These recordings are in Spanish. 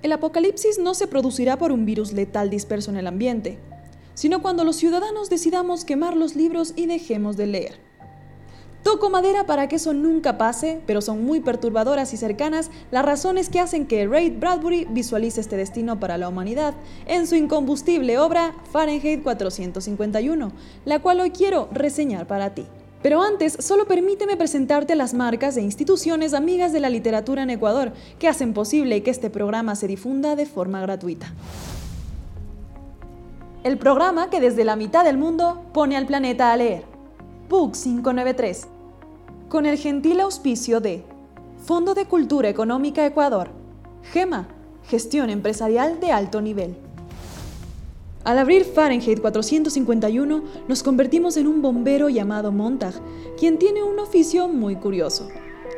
El apocalipsis no se producirá por un virus letal disperso en el ambiente, sino cuando los ciudadanos decidamos quemar los libros y dejemos de leer. Toco madera para que eso nunca pase, pero son muy perturbadoras y cercanas las razones que hacen que Ray Bradbury visualice este destino para la humanidad en su incombustible obra Fahrenheit 451, la cual hoy quiero reseñar para ti. Pero antes, solo permíteme presentarte las marcas e instituciones amigas de la literatura en Ecuador que hacen posible que este programa se difunda de forma gratuita. El programa que desde la mitad del mundo pone al planeta a leer. Book 593. Con el gentil auspicio de Fondo de Cultura Económica Ecuador. GEMA, Gestión Empresarial de Alto Nivel. Al abrir Fahrenheit 451, nos convertimos en un bombero llamado Montag, quien tiene un oficio muy curioso.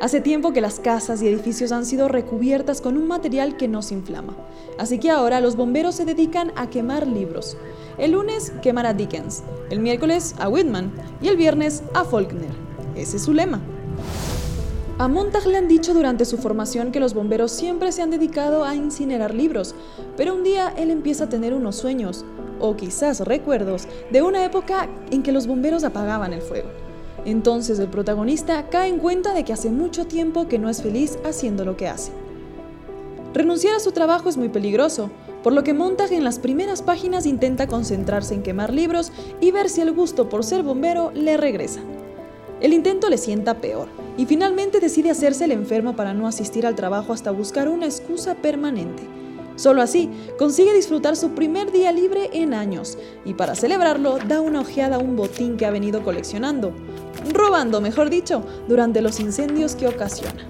Hace tiempo que las casas y edificios han sido recubiertas con un material que no se inflama, así que ahora los bomberos se dedican a quemar libros. El lunes quemar a Dickens, el miércoles a Whitman y el viernes a Faulkner. Ese es su lema. A Montag le han dicho durante su formación que los bomberos siempre se han dedicado a incinerar libros, pero un día él empieza a tener unos sueños, o quizás recuerdos, de una época en que los bomberos apagaban el fuego. Entonces el protagonista cae en cuenta de que hace mucho tiempo que no es feliz haciendo lo que hace. Renunciar a su trabajo es muy peligroso, por lo que Montag en las primeras páginas intenta concentrarse en quemar libros y ver si el gusto por ser bombero le regresa. El intento le sienta peor y finalmente decide hacerse el enfermo para no asistir al trabajo hasta buscar una excusa permanente. Solo así consigue disfrutar su primer día libre en años y para celebrarlo da una ojeada a un botín que ha venido coleccionando, robando, mejor dicho, durante los incendios que ocasiona.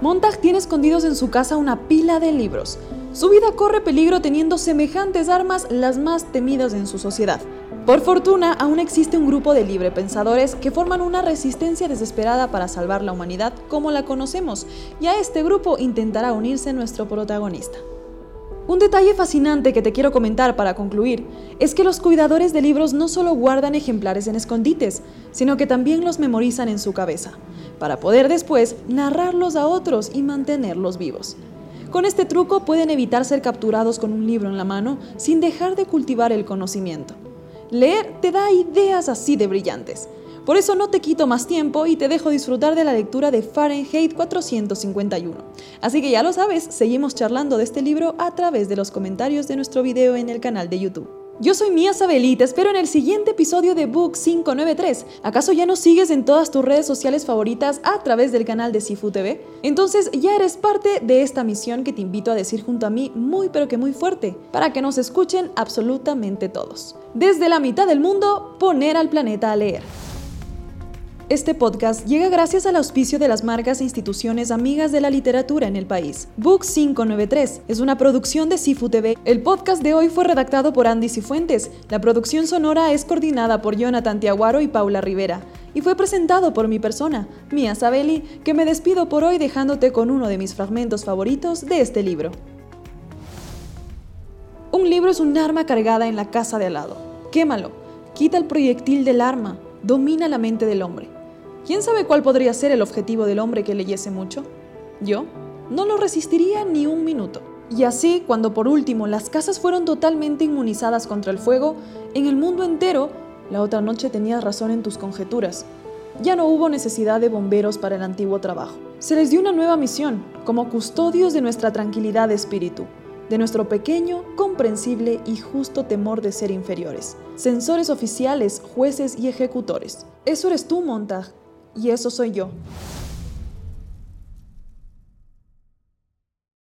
Montag tiene escondidos en su casa una pila de libros. Su vida corre peligro teniendo semejantes armas las más temidas en su sociedad. Por fortuna, aún existe un grupo de librepensadores que forman una resistencia desesperada para salvar la humanidad como la conocemos, y a este grupo intentará unirse nuestro protagonista. Un detalle fascinante que te quiero comentar para concluir es que los cuidadores de libros no solo guardan ejemplares en escondites, sino que también los memorizan en su cabeza, para poder después narrarlos a otros y mantenerlos vivos. Con este truco pueden evitar ser capturados con un libro en la mano sin dejar de cultivar el conocimiento. Leer te da ideas así de brillantes. Por eso no te quito más tiempo y te dejo disfrutar de la lectura de Fahrenheit 451. Así que ya lo sabes, seguimos charlando de este libro a través de los comentarios de nuestro video en el canal de YouTube. Yo soy Mia Sabel y te espero en el siguiente episodio de Book 593. ¿Acaso ya nos sigues en todas tus redes sociales favoritas a través del canal de Sifu TV? Entonces ya eres parte de esta misión que te invito a decir junto a mí muy pero que muy fuerte, para que nos escuchen absolutamente todos. Desde la mitad del mundo, poner al planeta a leer. Este podcast llega gracias al auspicio de las marcas e instituciones amigas de la literatura en el país. Book 593 es una producción de Sifu TV. El podcast de hoy fue redactado por Andy Cifuentes. La producción sonora es coordinada por Jonathan Tiaguaro y Paula Rivera. Y fue presentado por mi persona, Mia Sabelli, que me despido por hoy dejándote con uno de mis fragmentos favoritos de este libro. Un libro es un arma cargada en la casa de al lado. Quémalo. Quita el proyectil del arma. Domina la mente del hombre. ¿Quién sabe cuál podría ser el objetivo del hombre que leyese mucho? Yo no lo resistiría ni un minuto. Y así, cuando por último las casas fueron totalmente inmunizadas contra el fuego, en el mundo entero, la otra noche tenías razón en tus conjeturas. Ya no hubo necesidad de bomberos para el antiguo trabajo. Se les dio una nueva misión, como custodios de nuestra tranquilidad de espíritu, de nuestro pequeño, comprensible y justo temor de ser inferiores. Censores oficiales, jueces y ejecutores. Eso eres tú, Montag, y eso soy yo.